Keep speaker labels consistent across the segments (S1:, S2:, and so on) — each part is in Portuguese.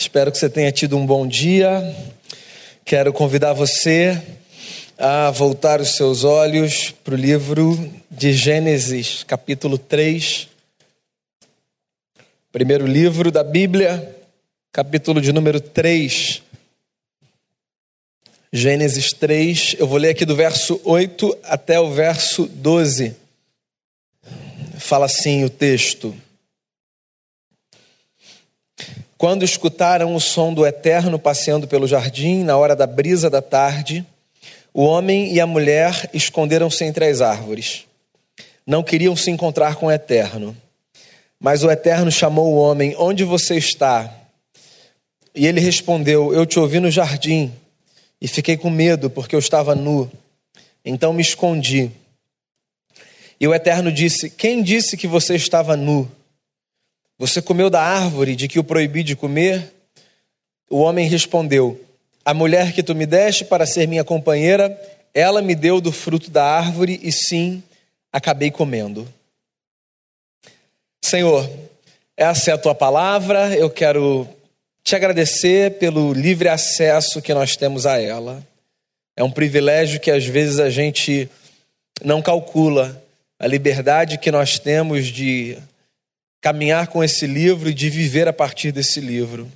S1: Espero que você tenha tido um bom dia. Quero convidar você a voltar os seus olhos para o livro de Gênesis, capítulo 3. Primeiro livro da Bíblia, capítulo de número 3. Gênesis 3, eu vou ler aqui do verso 8 até o verso 12. Fala assim o texto. Quando escutaram o som do Eterno passeando pelo jardim, na hora da brisa da tarde, o homem e a mulher esconderam-se entre as árvores. Não queriam se encontrar com o Eterno. Mas o Eterno chamou o homem: Onde você está? E ele respondeu: Eu te ouvi no jardim e fiquei com medo porque eu estava nu. Então me escondi. E o Eterno disse: Quem disse que você estava nu? Você comeu da árvore de que o proibi de comer? O homem respondeu: A mulher que tu me deste para ser minha companheira, ela me deu do fruto da árvore e sim, acabei comendo. Senhor, essa é a tua palavra, eu quero te agradecer pelo livre acesso que nós temos a ela. É um privilégio que às vezes a gente não calcula, a liberdade que nós temos de caminhar com esse livro e de viver a partir desse livro.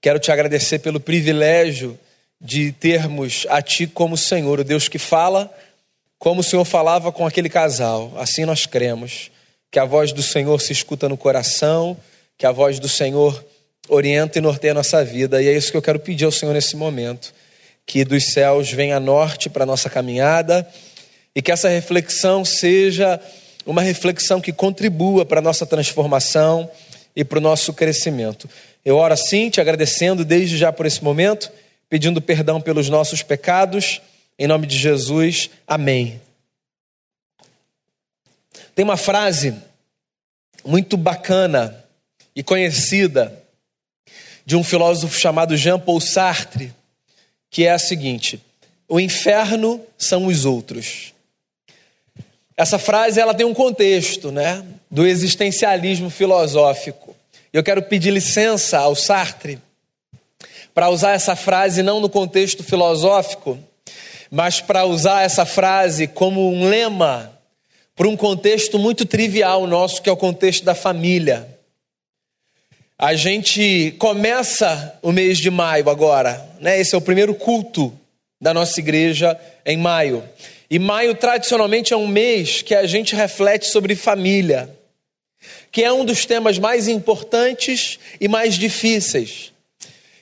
S1: Quero te agradecer pelo privilégio de termos a Ti como Senhor, o Deus que fala como o Senhor falava com aquele casal. Assim nós cremos que a voz do Senhor se escuta no coração, que a voz do Senhor orienta e norteia a nossa vida. E é isso que eu quero pedir ao Senhor nesse momento. Que dos céus venha norte para a nossa caminhada e que essa reflexão seja uma reflexão que contribua para a nossa transformação e para o nosso crescimento. Eu oro assim, te agradecendo desde já por esse momento, pedindo perdão pelos nossos pecados, em nome de Jesus, amém. Tem uma frase muito bacana e conhecida de um filósofo chamado Jean-Paul Sartre, que é a seguinte: o inferno são os outros. Essa frase ela tem um contexto, né, do existencialismo filosófico. Eu quero pedir licença ao Sartre para usar essa frase não no contexto filosófico, mas para usar essa frase como um lema para um contexto muito trivial nosso, que é o contexto da família. A gente começa o mês de maio agora, né? Esse é o primeiro culto da nossa igreja em maio. E maio tradicionalmente é um mês que a gente reflete sobre família, que é um dos temas mais importantes e mais difíceis.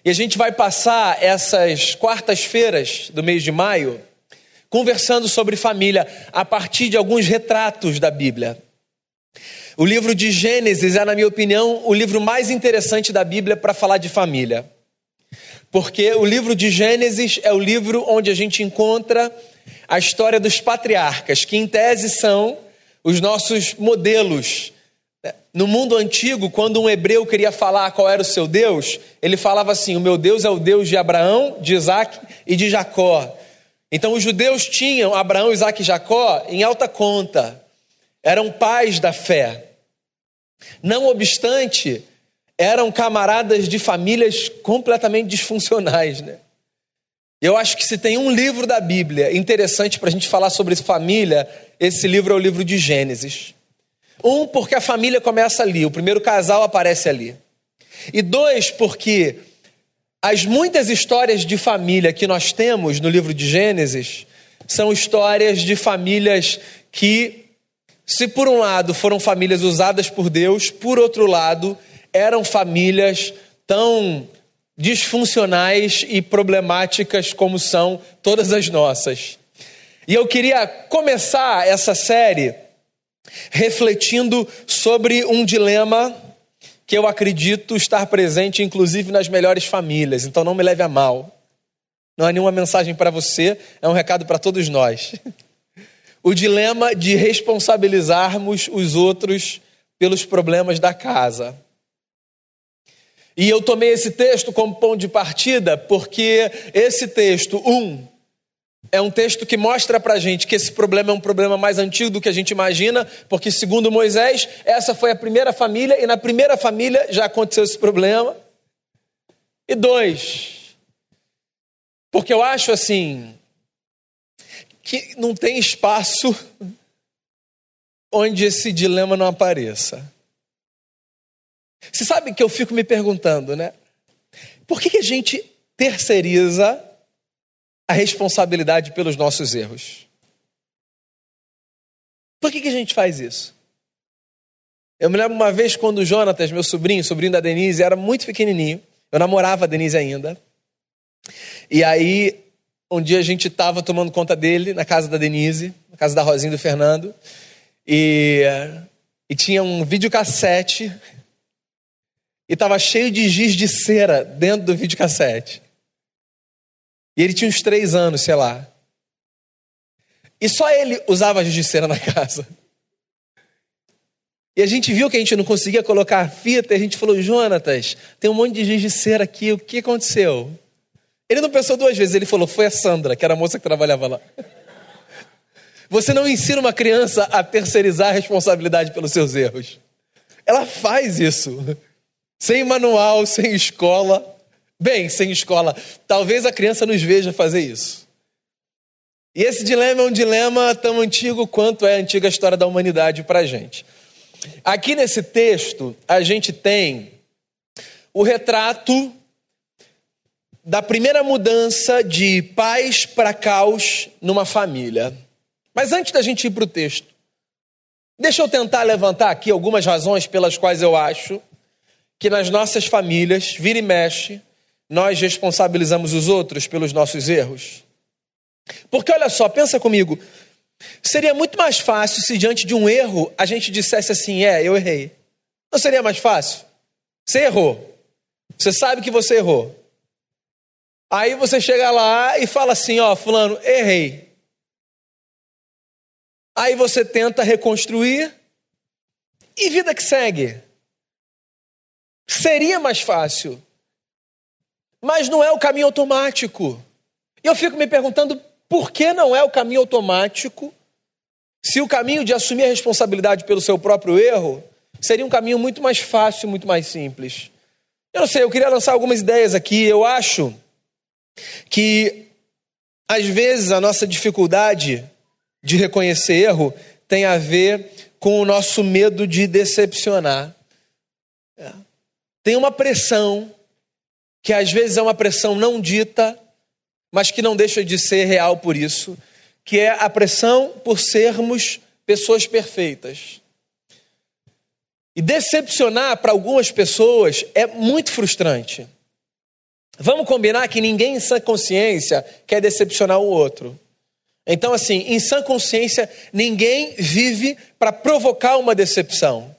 S1: E a gente vai passar essas quartas-feiras do mês de maio conversando sobre família a partir de alguns retratos da Bíblia. O livro de Gênesis é, na minha opinião, o livro mais interessante da Bíblia para falar de família. Porque o livro de Gênesis é o livro onde a gente encontra a história dos patriarcas, que em tese são os nossos modelos. No mundo antigo, quando um hebreu queria falar qual era o seu Deus, ele falava assim: O meu Deus é o Deus de Abraão, de Isaac e de Jacó. Então, os judeus tinham Abraão, Isaac e Jacó em alta conta, eram pais da fé. Não obstante, eram camaradas de famílias completamente disfuncionais, né? Eu acho que se tem um livro da Bíblia interessante para a gente falar sobre família, esse livro é o livro de Gênesis. Um, porque a família começa ali, o primeiro casal aparece ali. E dois, porque as muitas histórias de família que nós temos no livro de Gênesis são histórias de famílias que, se por um lado foram famílias usadas por Deus, por outro lado, eram famílias tão disfuncionais e problemáticas como são todas as nossas. E eu queria começar essa série refletindo sobre um dilema que eu acredito estar presente, inclusive nas melhores famílias, então não me leve a mal. Não é nenhuma mensagem para você, é um recado para todos nós. O dilema de responsabilizarmos os outros pelos problemas da casa. E eu tomei esse texto como ponto de partida porque esse texto, um, é um texto que mostra para gente que esse problema é um problema mais antigo do que a gente imagina, porque, segundo Moisés, essa foi a primeira família e na primeira família já aconteceu esse problema. E dois, porque eu acho assim que não tem espaço onde esse dilema não apareça. Você sabe que eu fico me perguntando, né? Por que, que a gente terceiriza a responsabilidade pelos nossos erros? Por que, que a gente faz isso? Eu me lembro uma vez quando o Jonatas, meu sobrinho, sobrinho da Denise, era muito pequenininho. Eu namorava a Denise ainda. E aí, um dia a gente estava tomando conta dele na casa da Denise, na casa da Rosinha e do Fernando. E, e tinha um videocassete. E estava cheio de giz de cera dentro do videocassete. E ele tinha uns três anos, sei lá. E só ele usava giz de cera na casa. E a gente viu que a gente não conseguia colocar a fita, e a gente falou, Jonatas, tem um monte de giz de cera aqui, o que aconteceu? Ele não pensou duas vezes, ele falou, foi a Sandra, que era a moça que trabalhava lá. Você não ensina uma criança a terceirizar a responsabilidade pelos seus erros. Ela faz isso. Sem manual, sem escola. Bem, sem escola. Talvez a criança nos veja fazer isso. E esse dilema é um dilema tão antigo quanto é a antiga história da humanidade para a gente. Aqui nesse texto, a gente tem o retrato da primeira mudança de paz para caos numa família. Mas antes da gente ir para o texto, deixa eu tentar levantar aqui algumas razões pelas quais eu acho que nas nossas famílias, vira e mexe, nós responsabilizamos os outros pelos nossos erros. Porque olha só, pensa comigo, Seria muito mais fácil se diante de um erro a gente dissesse assim: é, eu errei. Não seria mais fácil? Você errou. Você sabe que você errou. Aí você chega lá e fala assim: ó, Fulano, errei. Aí você tenta reconstruir e vida que segue. Seria mais fácil. Mas não é o caminho automático. E eu fico me perguntando por que não é o caminho automático? Se o caminho de assumir a responsabilidade pelo seu próprio erro seria um caminho muito mais fácil, muito mais simples. Eu não sei, eu queria lançar algumas ideias aqui. Eu acho que, às vezes, a nossa dificuldade de reconhecer erro tem a ver com o nosso medo de decepcionar. É. Tem uma pressão, que às vezes é uma pressão não dita, mas que não deixa de ser real por isso, que é a pressão por sermos pessoas perfeitas. E decepcionar para algumas pessoas é muito frustrante. Vamos combinar que ninguém em sã consciência quer decepcionar o outro. Então, assim, em sã consciência, ninguém vive para provocar uma decepção.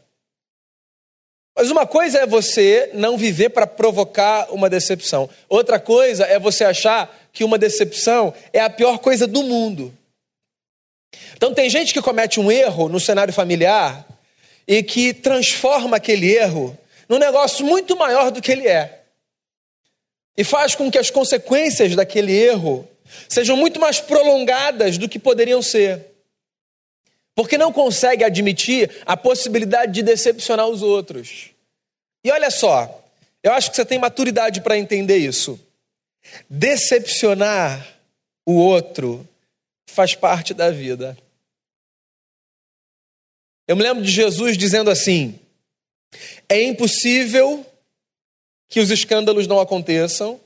S1: Mas uma coisa é você não viver para provocar uma decepção. Outra coisa é você achar que uma decepção é a pior coisa do mundo. Então, tem gente que comete um erro no cenário familiar e que transforma aquele erro num negócio muito maior do que ele é. E faz com que as consequências daquele erro sejam muito mais prolongadas do que poderiam ser. Porque não consegue admitir a possibilidade de decepcionar os outros. E olha só, eu acho que você tem maturidade para entender isso. Decepcionar o outro faz parte da vida. Eu me lembro de Jesus dizendo assim: é impossível que os escândalos não aconteçam,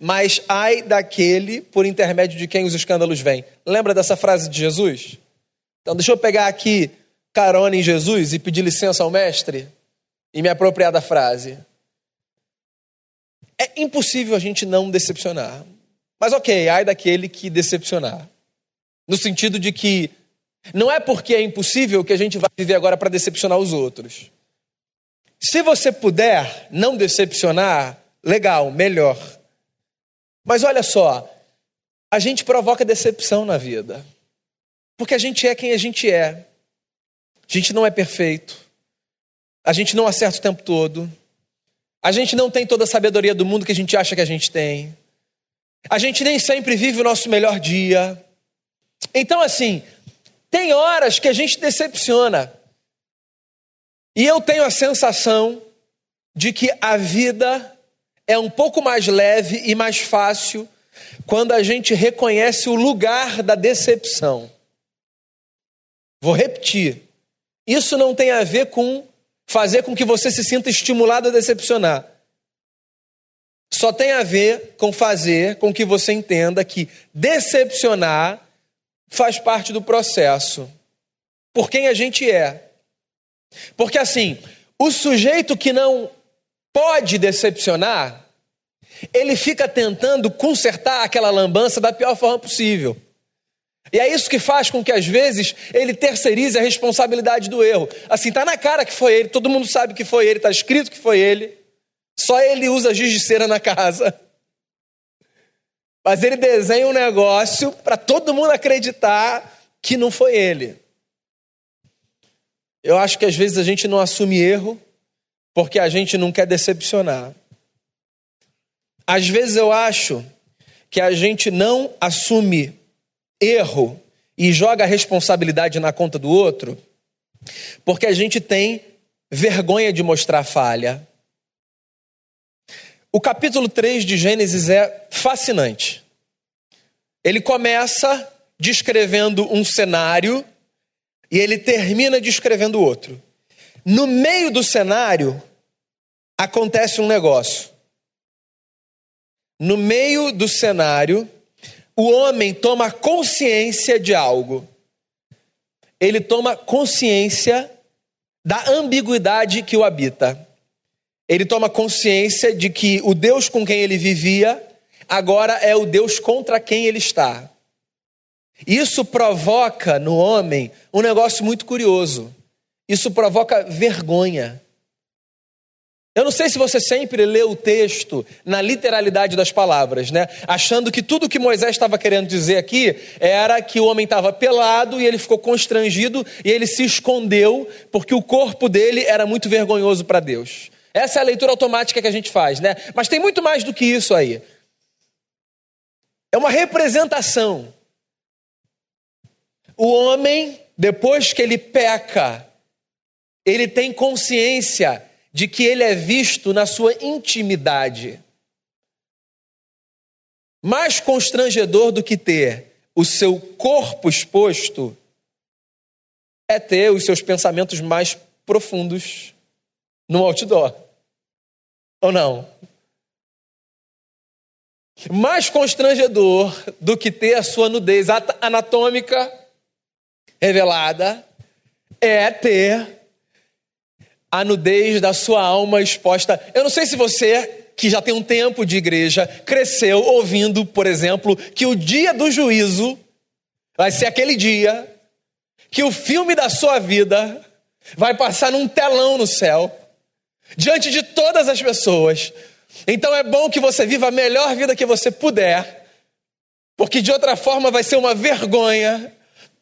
S1: mas ai daquele por intermédio de quem os escândalos vêm. Lembra dessa frase de Jesus? Então, deixa eu pegar aqui carona em Jesus e pedir licença ao mestre e me apropriar da frase. É impossível a gente não decepcionar. Mas ok, ai daquele que decepcionar. No sentido de que não é porque é impossível que a gente vai viver agora para decepcionar os outros. Se você puder não decepcionar, legal, melhor. Mas olha só, a gente provoca decepção na vida. Porque a gente é quem a gente é. A gente não é perfeito. A gente não acerta o tempo todo. A gente não tem toda a sabedoria do mundo que a gente acha que a gente tem. A gente nem sempre vive o nosso melhor dia. Então, assim, tem horas que a gente decepciona. E eu tenho a sensação de que a vida é um pouco mais leve e mais fácil quando a gente reconhece o lugar da decepção. Vou repetir. Isso não tem a ver com fazer com que você se sinta estimulado a decepcionar. Só tem a ver com fazer com que você entenda que decepcionar faz parte do processo. Por quem a gente é. Porque assim, o sujeito que não pode decepcionar, ele fica tentando consertar aquela lambança da pior forma possível. E é isso que faz com que às vezes ele terceirize a responsabilidade do erro. Assim, tá na cara que foi ele, todo mundo sabe que foi ele, tá escrito que foi ele. Só ele usa giz de cera na casa. Mas ele desenha um negócio para todo mundo acreditar que não foi ele. Eu acho que às vezes a gente não assume erro porque a gente não quer decepcionar. Às vezes eu acho que a gente não assume erro e joga a responsabilidade na conta do outro porque a gente tem vergonha de mostrar falha. O capítulo 3 de Gênesis é fascinante. Ele começa descrevendo um cenário e ele termina descrevendo outro. No meio do cenário, acontece um negócio. No meio do cenário, o homem toma consciência de algo. Ele toma consciência da ambiguidade que o habita. Ele toma consciência de que o Deus com quem ele vivia agora é o Deus contra quem ele está. Isso provoca no homem um negócio muito curioso. Isso provoca vergonha. Eu não sei se você sempre lê o texto na literalidade das palavras, né? Achando que tudo que Moisés estava querendo dizer aqui era que o homem estava pelado e ele ficou constrangido e ele se escondeu porque o corpo dele era muito vergonhoso para Deus. Essa é a leitura automática que a gente faz, né? Mas tem muito mais do que isso aí. É uma representação o homem, depois que ele peca, ele tem consciência de que ele é visto na sua intimidade. Mais constrangedor do que ter o seu corpo exposto é ter os seus pensamentos mais profundos no outdoor. Ou não? Mais constrangedor do que ter a sua nudez anatômica revelada é ter a nudez da sua alma exposta. Eu não sei se você, que já tem um tempo de igreja, cresceu ouvindo, por exemplo, que o dia do juízo vai ser aquele dia que o filme da sua vida vai passar num telão no céu, diante de todas as pessoas. Então é bom que você viva a melhor vida que você puder, porque de outra forma vai ser uma vergonha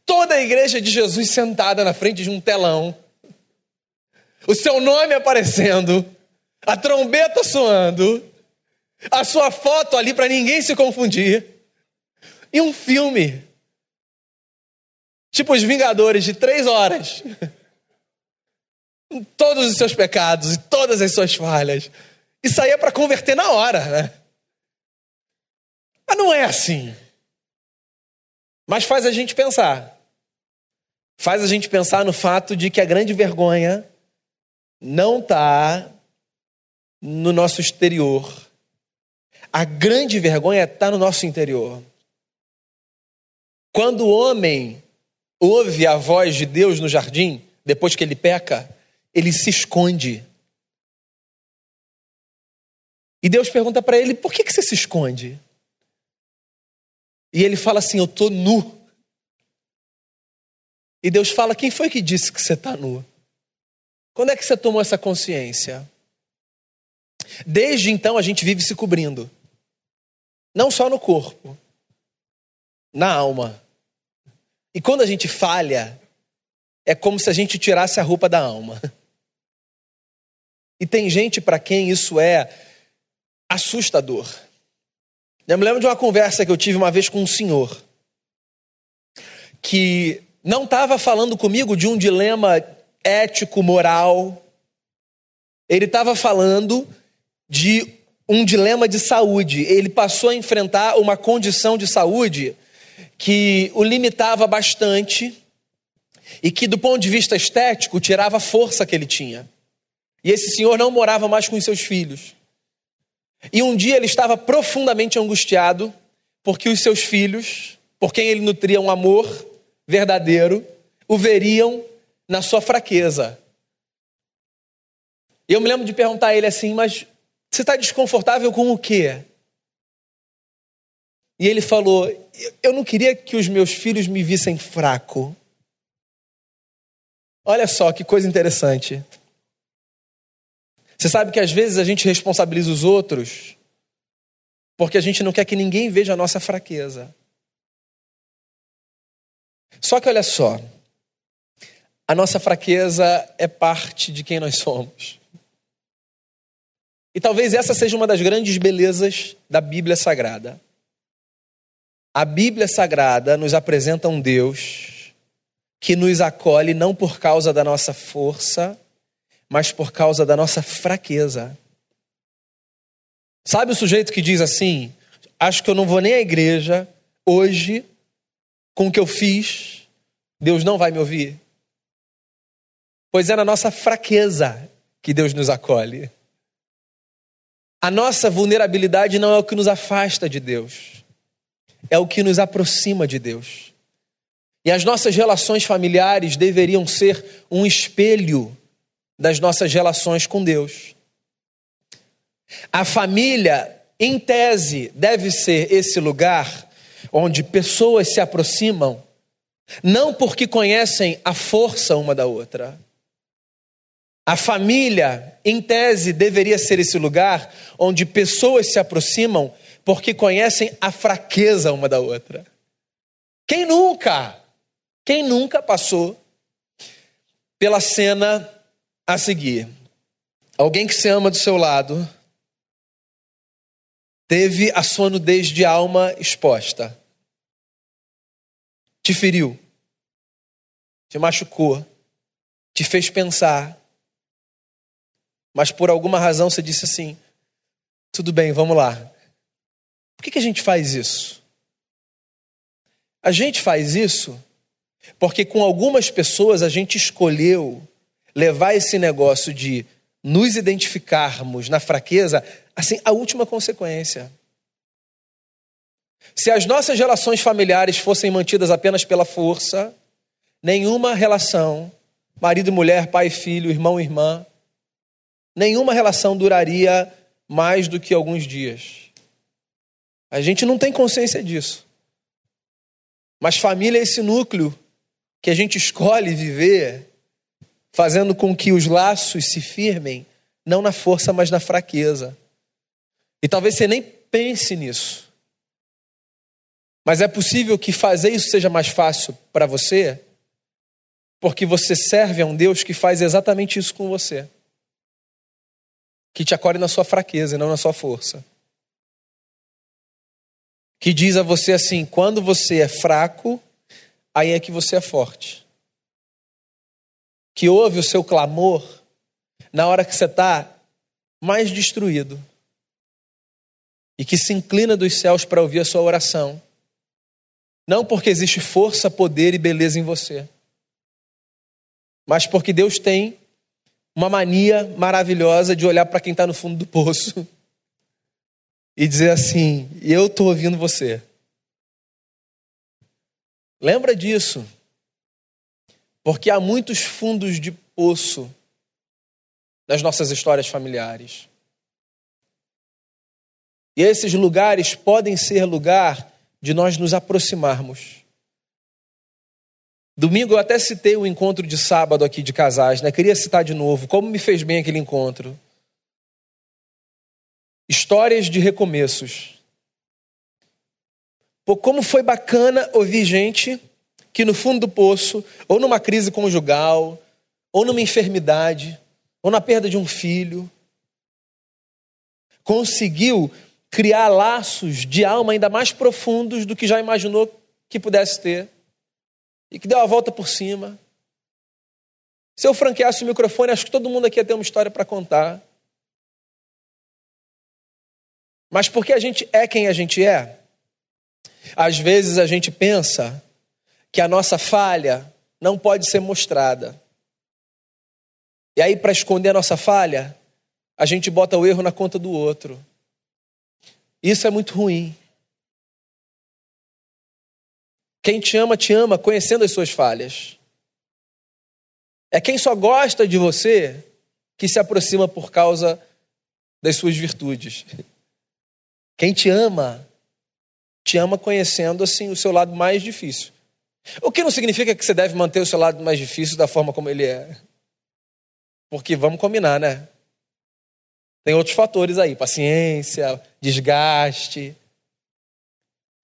S1: toda a igreja de Jesus sentada na frente de um telão, o seu nome aparecendo, a trombeta soando, a sua foto ali para ninguém se confundir, e um filme, tipo Os Vingadores, de três horas, todos os seus pecados e todas as suas falhas. Isso aí é para converter na hora, né? Mas não é assim. Mas faz a gente pensar faz a gente pensar no fato de que a grande vergonha não está no nosso exterior. A grande vergonha está no nosso interior. Quando o homem ouve a voz de Deus no jardim, depois que ele peca, ele se esconde. E Deus pergunta para ele: por que, que você se esconde? E ele fala assim: eu estou nu. E Deus fala: quem foi que disse que você está nu? Quando é que você tomou essa consciência? Desde então a gente vive se cobrindo. Não só no corpo, na alma. E quando a gente falha, é como se a gente tirasse a roupa da alma. E tem gente para quem isso é assustador. Eu me lembro de uma conversa que eu tive uma vez com um senhor que não estava falando comigo de um dilema ético, moral. Ele estava falando de um dilema de saúde. Ele passou a enfrentar uma condição de saúde que o limitava bastante e que, do ponto de vista estético, tirava a força que ele tinha. E esse senhor não morava mais com os seus filhos. E um dia ele estava profundamente angustiado porque os seus filhos, por quem ele nutria um amor verdadeiro, o veriam na sua fraqueza. E eu me lembro de perguntar a ele assim: Mas você está desconfortável com o quê? E ele falou: Eu não queria que os meus filhos me vissem fraco. Olha só que coisa interessante. Você sabe que às vezes a gente responsabiliza os outros porque a gente não quer que ninguém veja a nossa fraqueza. Só que olha só, a nossa fraqueza é parte de quem nós somos. E talvez essa seja uma das grandes belezas da Bíblia Sagrada. A Bíblia Sagrada nos apresenta um Deus que nos acolhe não por causa da nossa força, mas por causa da nossa fraqueza. Sabe o sujeito que diz assim: Acho que eu não vou nem à igreja hoje, com o que eu fiz, Deus não vai me ouvir? Pois é na nossa fraqueza que Deus nos acolhe. A nossa vulnerabilidade não é o que nos afasta de Deus, é o que nos aproxima de Deus. E as nossas relações familiares deveriam ser um espelho das nossas relações com Deus. A família, em tese, deve ser esse lugar onde pessoas se aproximam, não porque conhecem a força uma da outra, a família, em tese, deveria ser esse lugar onde pessoas se aproximam porque conhecem a fraqueza uma da outra. Quem nunca, quem nunca passou pela cena a seguir? Alguém que se ama do seu lado teve a sua nudez de alma exposta, te feriu, te machucou, te fez pensar, mas por alguma razão você disse assim: tudo bem, vamos lá. Por que, que a gente faz isso? A gente faz isso porque com algumas pessoas a gente escolheu levar esse negócio de nos identificarmos na fraqueza, assim, a última consequência. Se as nossas relações familiares fossem mantidas apenas pela força, nenhuma relação, marido e mulher, pai e filho, irmão e irmã, nenhuma relação duraria mais do que alguns dias. A gente não tem consciência disso. Mas família é esse núcleo que a gente escolhe viver, fazendo com que os laços se firmem, não na força, mas na fraqueza. E talvez você nem pense nisso. Mas é possível que fazer isso seja mais fácil para você, porque você serve a um Deus que faz exatamente isso com você que te acolhe na sua fraqueza e não na sua força. Que diz a você assim: quando você é fraco, aí é que você é forte. Que ouve o seu clamor na hora que você está mais destruído. E que se inclina dos céus para ouvir a sua oração. Não porque existe força, poder e beleza em você, mas porque Deus tem uma mania maravilhosa de olhar para quem está no fundo do poço e dizer assim: Eu estou ouvindo você. Lembra disso, porque há muitos fundos de poço nas nossas histórias familiares. E esses lugares podem ser lugar de nós nos aproximarmos Domingo eu até citei o encontro de sábado aqui de casais, né? Queria citar de novo como me fez bem aquele encontro. Histórias de recomeços. Pô, como foi bacana ouvir gente que no fundo do poço, ou numa crise conjugal, ou numa enfermidade, ou na perda de um filho, conseguiu criar laços de alma ainda mais profundos do que já imaginou que pudesse ter e que deu a volta por cima. Se eu franqueasse o microfone, acho que todo mundo aqui ia ter uma história para contar. Mas porque a gente é quem a gente é, às vezes a gente pensa que a nossa falha não pode ser mostrada. E aí, para esconder a nossa falha, a gente bota o erro na conta do outro. Isso é muito ruim. Quem te ama, te ama conhecendo as suas falhas. É quem só gosta de você que se aproxima por causa das suas virtudes. Quem te ama, te ama conhecendo assim o seu lado mais difícil. O que não significa que você deve manter o seu lado mais difícil da forma como ele é. Porque vamos combinar, né? Tem outros fatores aí, paciência, desgaste.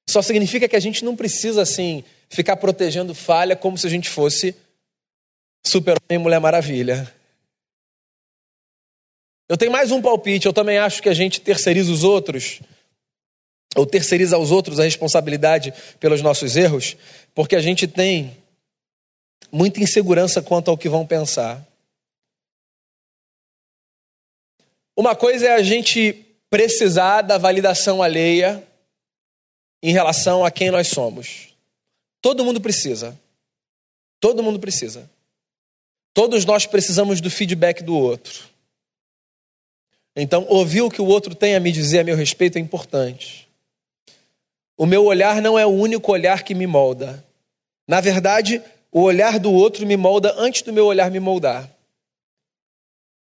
S1: Só significa que a gente não precisa assim ficar protegendo falha como se a gente fosse Super-Homem Mulher Maravilha. Eu tenho mais um palpite, eu também acho que a gente terceiriza os outros, ou terceiriza aos outros a responsabilidade pelos nossos erros, porque a gente tem muita insegurança quanto ao que vão pensar. Uma coisa é a gente precisar da validação alheia em relação a quem nós somos. Todo mundo precisa. Todo mundo precisa. Todos nós precisamos do feedback do outro. Então, ouvir o que o outro tem a me dizer a meu respeito é importante. O meu olhar não é o único olhar que me molda. Na verdade, o olhar do outro me molda antes do meu olhar me moldar.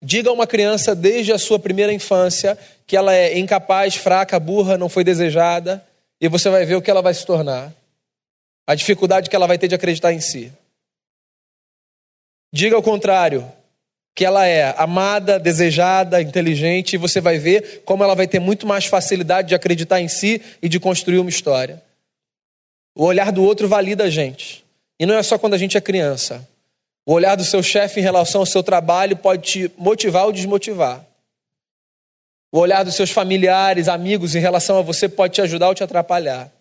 S1: Diga a uma criança desde a sua primeira infância que ela é incapaz, fraca, burra, não foi desejada, e você vai ver o que ela vai se tornar. A dificuldade que ela vai ter de acreditar em si. Diga ao contrário, que ela é amada, desejada, inteligente, e você vai ver como ela vai ter muito mais facilidade de acreditar em si e de construir uma história. O olhar do outro valida a gente. E não é só quando a gente é criança. O olhar do seu chefe em relação ao seu trabalho pode te motivar ou desmotivar. O olhar dos seus familiares, amigos em relação a você pode te ajudar ou te atrapalhar.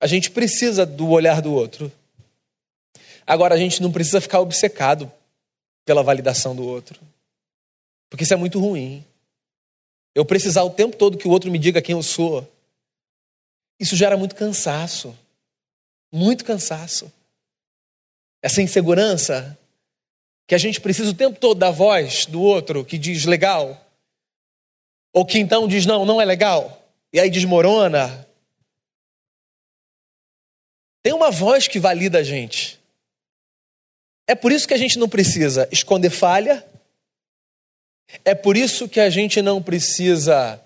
S1: A gente precisa do olhar do outro. Agora, a gente não precisa ficar obcecado pela validação do outro, porque isso é muito ruim. Eu precisar o tempo todo que o outro me diga quem eu sou, isso gera muito cansaço. Muito cansaço. Essa insegurança que a gente precisa o tempo todo da voz do outro que diz legal, ou que então diz não, não é legal, e aí desmorona. Tem uma voz que valida a gente. É por isso que a gente não precisa esconder falha, é por isso que a gente não precisa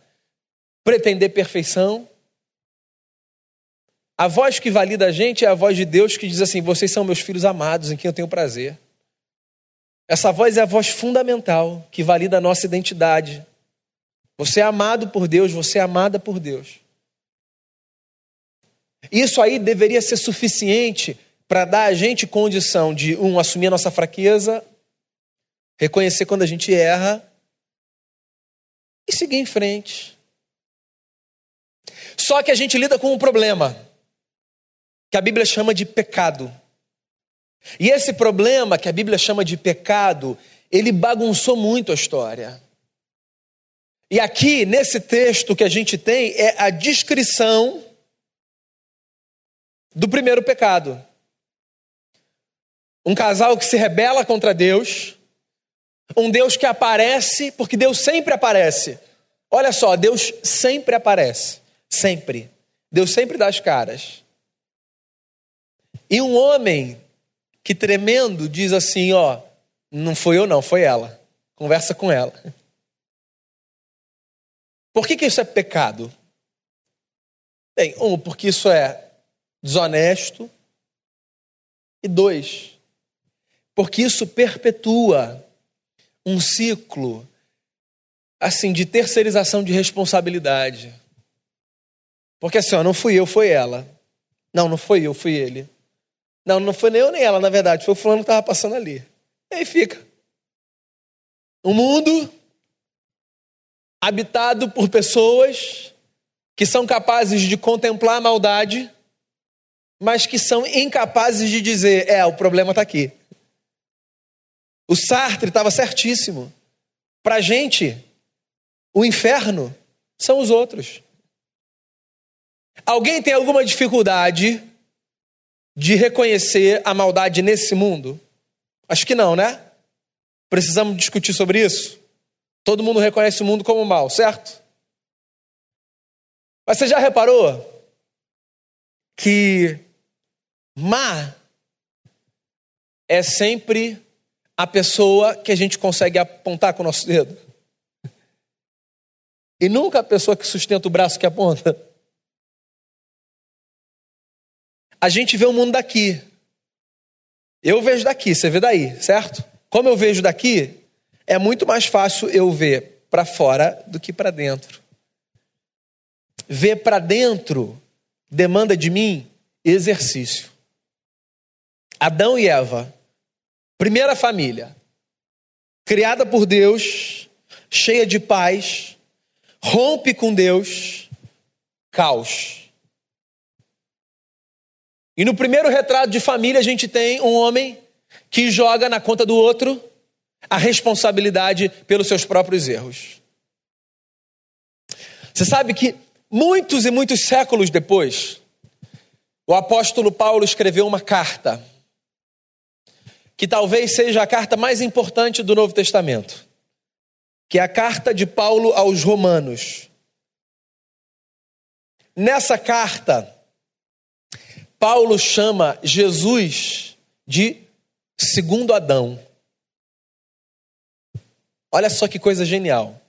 S1: pretender perfeição. A voz que valida a gente é a voz de Deus que diz assim: Vocês são meus filhos amados em quem eu tenho prazer. Essa voz é a voz fundamental que valida a nossa identidade. Você é amado por Deus, você é amada por Deus. Isso aí deveria ser suficiente para dar a gente condição de, um, assumir a nossa fraqueza, reconhecer quando a gente erra e seguir em frente. Só que a gente lida com um problema, que a Bíblia chama de pecado. E esse problema, que a Bíblia chama de pecado, ele bagunçou muito a história. E aqui, nesse texto que a gente tem, é a descrição do primeiro pecado. Um casal que se rebela contra Deus, um Deus que aparece, porque Deus sempre aparece. Olha só, Deus sempre aparece, sempre. Deus sempre dá as caras. E um homem que tremendo diz assim, ó, não foi eu não, foi ela. Conversa com ela. Por que, que isso é pecado? Bem, um, porque isso é desonesto. E dois, porque isso perpetua um ciclo assim de terceirização de responsabilidade. Porque assim, ó, não fui eu, foi ela. Não, não foi eu, fui ele. Não, não foi nem eu nem ela, na verdade, foi o fulano que estava passando ali. E aí fica. Um mundo habitado por pessoas que são capazes de contemplar a maldade, mas que são incapazes de dizer: é, o problema está aqui. O Sartre estava certíssimo. Para a gente, o inferno são os outros. Alguém tem alguma dificuldade de reconhecer a maldade nesse mundo? Acho que não, né? Precisamos discutir sobre isso? Todo mundo reconhece o mundo como mal, certo? Mas você já reparou que má é sempre a pessoa que a gente consegue apontar com o nosso dedo? E nunca a pessoa que sustenta o braço que aponta. A gente vê o mundo daqui. Eu vejo daqui, você vê daí, certo? Como eu vejo daqui, é muito mais fácil eu ver para fora do que para dentro. Ver para dentro demanda de mim exercício. Adão e Eva, primeira família, criada por Deus, cheia de paz, rompe com Deus, caos. E no primeiro retrato de família, a gente tem um homem que joga na conta do outro a responsabilidade pelos seus próprios erros. Você sabe que muitos e muitos séculos depois, o apóstolo Paulo escreveu uma carta, que talvez seja a carta mais importante do Novo Testamento que é a carta de Paulo aos Romanos. Nessa carta, Paulo chama Jesus de segundo Adão. Olha só que coisa genial.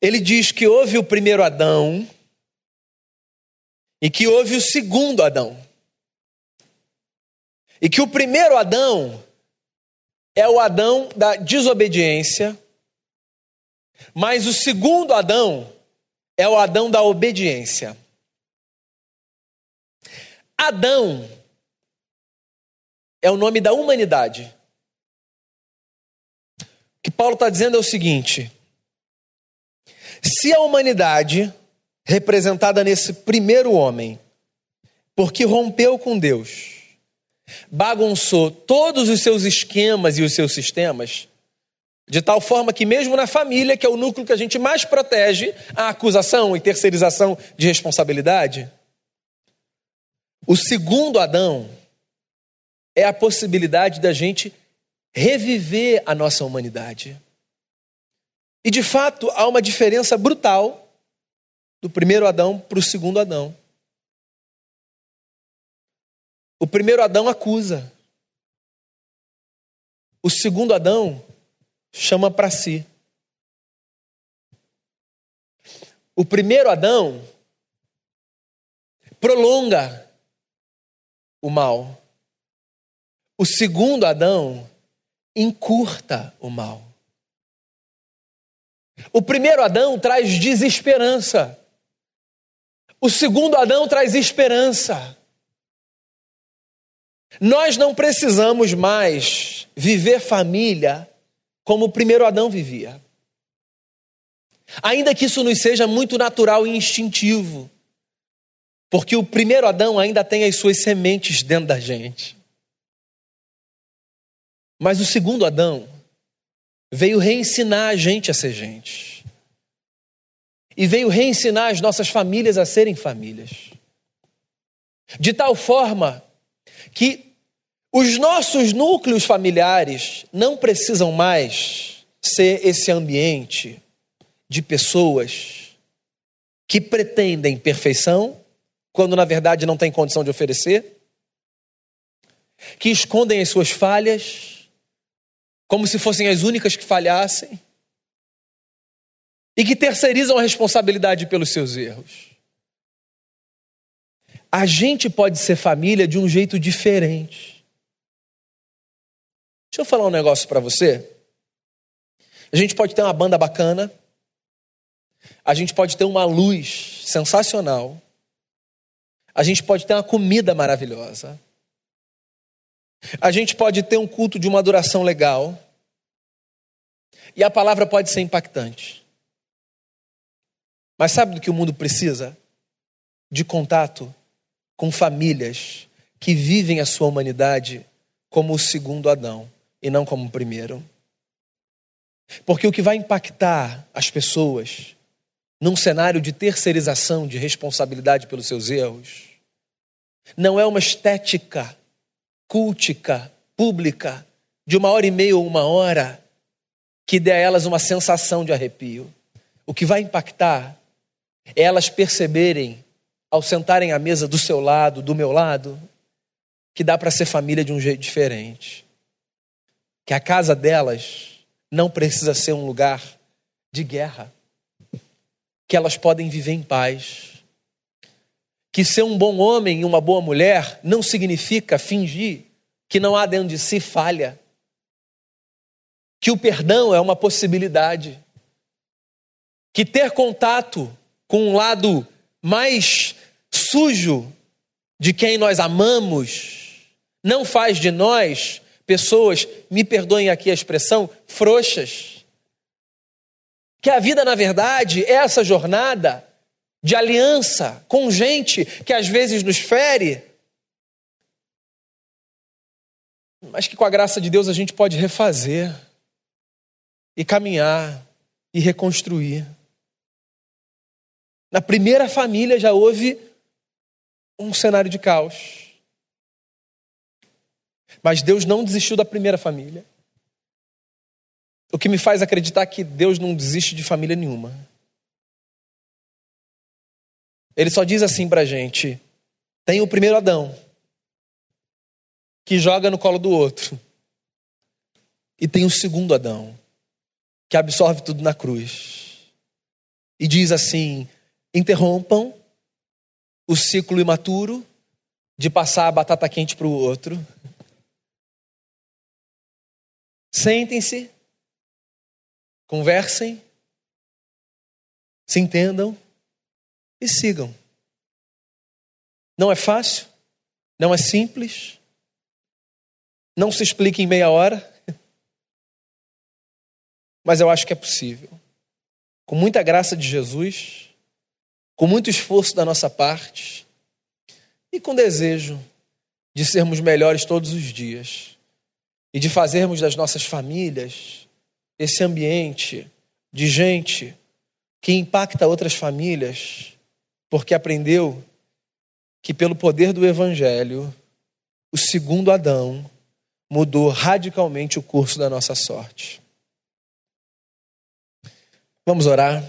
S1: Ele diz que houve o primeiro Adão e que houve o segundo Adão. E que o primeiro Adão é o Adão da desobediência, mas o segundo Adão é o Adão da obediência. Adão é o nome da humanidade. Que Paulo está dizendo é o seguinte: se a humanidade, representada nesse primeiro homem, porque rompeu com Deus, bagunçou todos os seus esquemas e os seus sistemas, de tal forma que, mesmo na família, que é o núcleo que a gente mais protege a acusação e terceirização de responsabilidade, o segundo Adão é a possibilidade da gente reviver a nossa humanidade. E de fato há uma diferença brutal do primeiro Adão para o segundo Adão. O primeiro Adão acusa. O segundo Adão chama para si. O primeiro Adão prolonga o mal. O segundo Adão encurta o mal. O primeiro Adão traz desesperança. O segundo Adão traz esperança. Nós não precisamos mais viver família como o primeiro Adão vivia. Ainda que isso nos seja muito natural e instintivo, porque o primeiro Adão ainda tem as suas sementes dentro da gente. Mas o segundo Adão veio reensinar a gente a ser gente. E veio reensinar as nossas famílias a serem famílias. De tal forma que os nossos núcleos familiares não precisam mais ser esse ambiente de pessoas que pretendem perfeição quando na verdade não têm condição de oferecer, que escondem as suas falhas como se fossem as únicas que falhassem e que terceirizam a responsabilidade pelos seus erros. A gente pode ser família de um jeito diferente. Deixa eu falar um negócio para você. A gente pode ter uma banda bacana, a gente pode ter uma luz sensacional, a gente pode ter uma comida maravilhosa, a gente pode ter um culto de uma adoração legal, e a palavra pode ser impactante. Mas sabe do que o mundo precisa? De contato com famílias que vivem a sua humanidade como o segundo Adão e não como o primeiro. Porque o que vai impactar as pessoas num cenário de terceirização de responsabilidade pelos seus erros não é uma estética cultica, pública, de uma hora e meia ou uma hora, que dê a elas uma sensação de arrepio. O que vai impactar é elas perceberem, ao sentarem à mesa do seu lado, do meu lado, que dá para ser família de um jeito diferente. Que a casa delas não precisa ser um lugar de guerra. Que elas podem viver em paz. Que ser um bom homem e uma boa mulher não significa fingir que não há dentro de si falha. Que o perdão é uma possibilidade. Que ter contato com um lado mais sujo de quem nós amamos não faz de nós pessoas, me perdoem aqui a expressão, frouxas. Que a vida, na verdade, é essa jornada de aliança com gente que às vezes nos fere, mas que com a graça de Deus a gente pode refazer e caminhar e reconstruir. Na primeira família já houve um cenário de caos. Mas Deus não desistiu da primeira família. O que me faz acreditar que Deus não desiste de família nenhuma. Ele só diz assim pra gente: tem o primeiro Adão, que joga no colo do outro. E tem o segundo Adão, que absorve tudo na cruz. E diz assim: interrompam o ciclo imaturo de passar a batata quente para o outro Sentem-se, conversem, se entendam e sigam. Não é fácil, não é simples, não se explica em meia hora, mas eu acho que é possível. Com muita graça de Jesus, com muito esforço da nossa parte e com desejo de sermos melhores todos os dias e de fazermos das nossas famílias esse ambiente de gente que impacta outras famílias, porque aprendeu que, pelo poder do Evangelho, o segundo Adão mudou radicalmente o curso da nossa sorte. Vamos orar.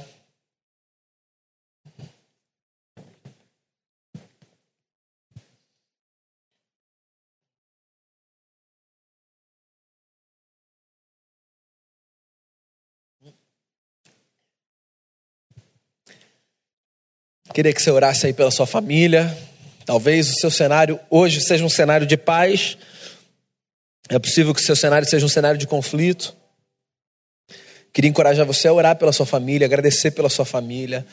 S1: Queria que você orasse aí pela sua família. Talvez o seu cenário hoje seja um cenário de paz. É possível que o seu cenário seja um cenário de conflito. Queria encorajar você a orar pela sua família, agradecer pela sua família,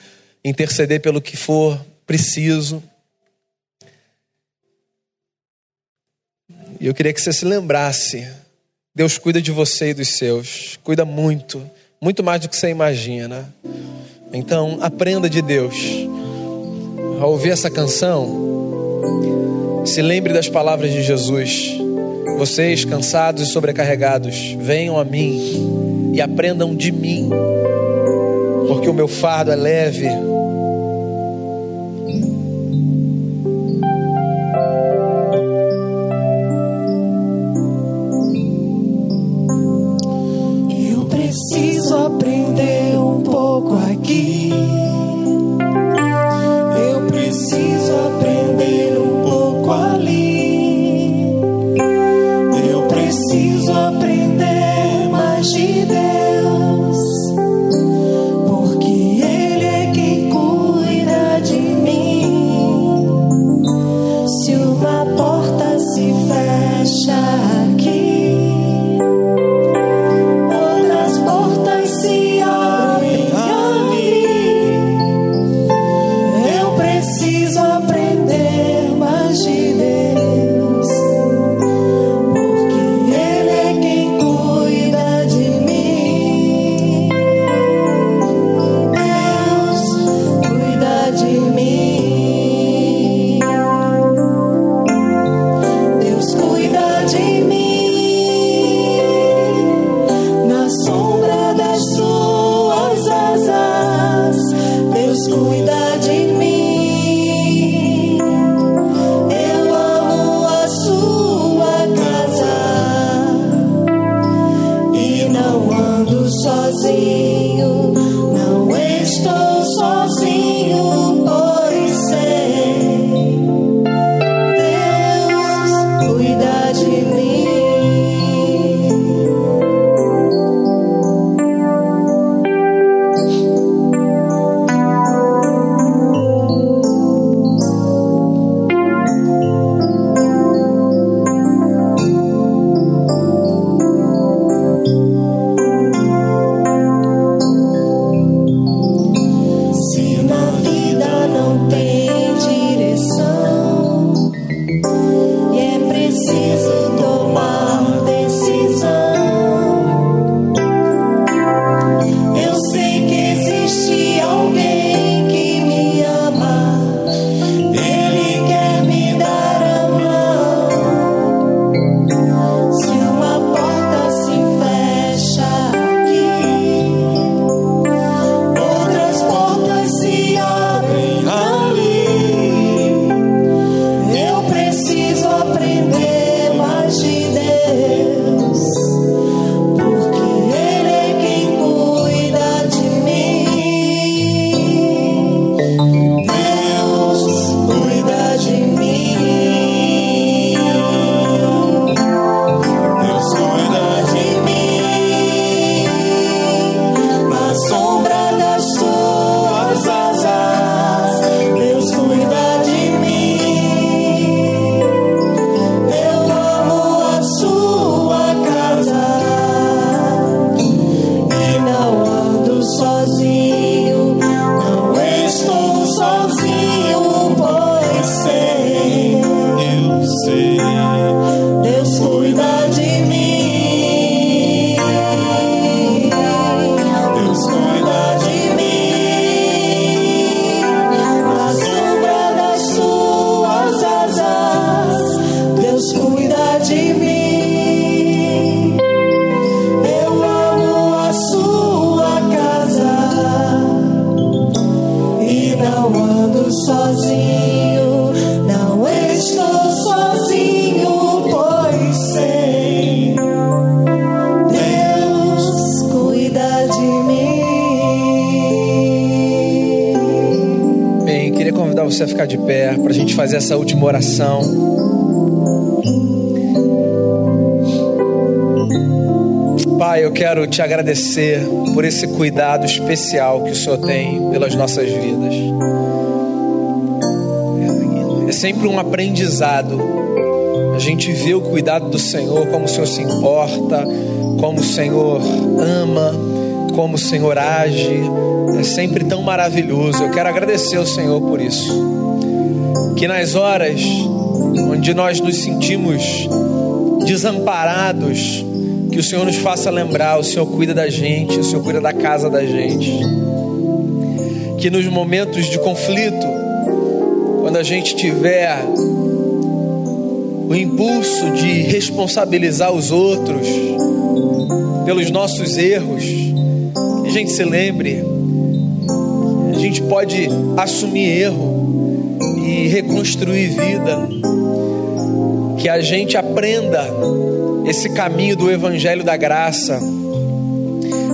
S1: interceder pelo que for preciso. E eu queria que você se lembrasse: Deus cuida de você e dos seus, cuida muito, muito mais do que você imagina. Então, aprenda de Deus ao ouvir essa canção, se lembre das palavras de Jesus. Vocês cansados e sobrecarregados, venham a mim e aprendam de mim, porque o meu fardo é leve essa última oração. Pai, eu quero te agradecer por esse cuidado especial que o Senhor tem pelas nossas vidas. É sempre um aprendizado. A gente vê o cuidado do Senhor, como o Senhor se importa, como o Senhor ama, como o Senhor age. É sempre tão maravilhoso. Eu quero agradecer ao Senhor por isso. Que nas horas onde nós nos sentimos desamparados, que o Senhor nos faça lembrar: o Senhor cuida da gente, o Senhor cuida da casa da gente. Que nos momentos de conflito, quando a gente tiver o impulso de responsabilizar os outros pelos nossos erros, que a gente se lembre, a gente pode assumir erro e reconstruir vida, que a gente aprenda esse caminho do Evangelho da Graça,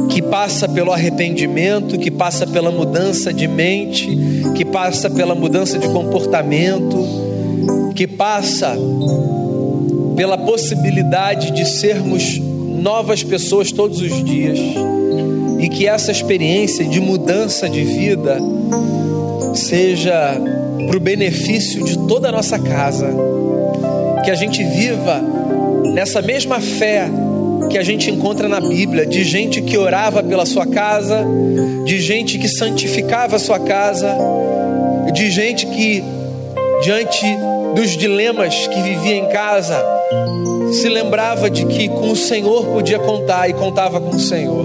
S1: que passa pelo arrependimento, que passa pela mudança de mente, que passa pela mudança de comportamento, que passa pela possibilidade de sermos novas pessoas todos os dias. E que essa experiência de mudança de vida seja para o benefício de toda a nossa casa, que a gente viva nessa mesma fé que a gente encontra na Bíblia, de gente que orava pela sua casa, de gente que santificava a sua casa, de gente que, diante dos dilemas que vivia em casa, se lembrava de que com o Senhor podia contar e contava com o Senhor.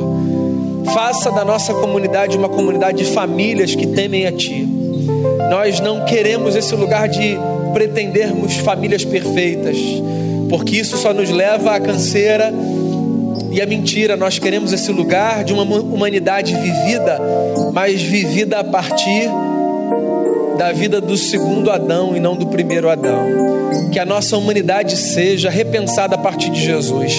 S1: Faça da nossa comunidade uma comunidade de famílias que temem a Ti. Nós não queremos esse lugar de pretendermos famílias perfeitas porque isso só nos leva à canseira e à mentira. Nós queremos esse lugar de uma humanidade vivida, mas vivida a partir da vida do segundo Adão e não do primeiro Adão. Que a nossa humanidade seja repensada a partir de Jesus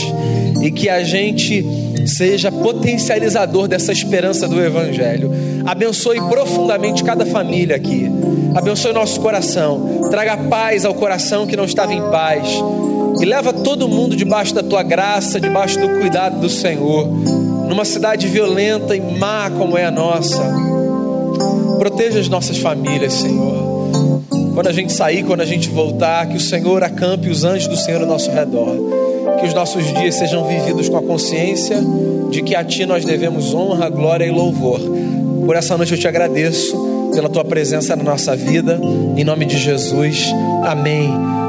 S1: e que a gente seja potencializador dessa esperança do Evangelho. Abençoe profundamente cada família aqui. Abençoe nosso coração. Traga paz ao coração que não estava em paz e leva todo mundo debaixo da tua graça, debaixo do cuidado do Senhor, numa cidade violenta e má como é a nossa. Proteja as nossas famílias, Senhor. Quando a gente sair, quando a gente voltar, que o Senhor acampe os anjos do Senhor ao nosso redor. Que os nossos dias sejam vividos com a consciência de que a Ti nós devemos honra, glória e louvor. Por essa noite eu te agradeço pela Tua presença na nossa vida. Em nome de Jesus. Amém.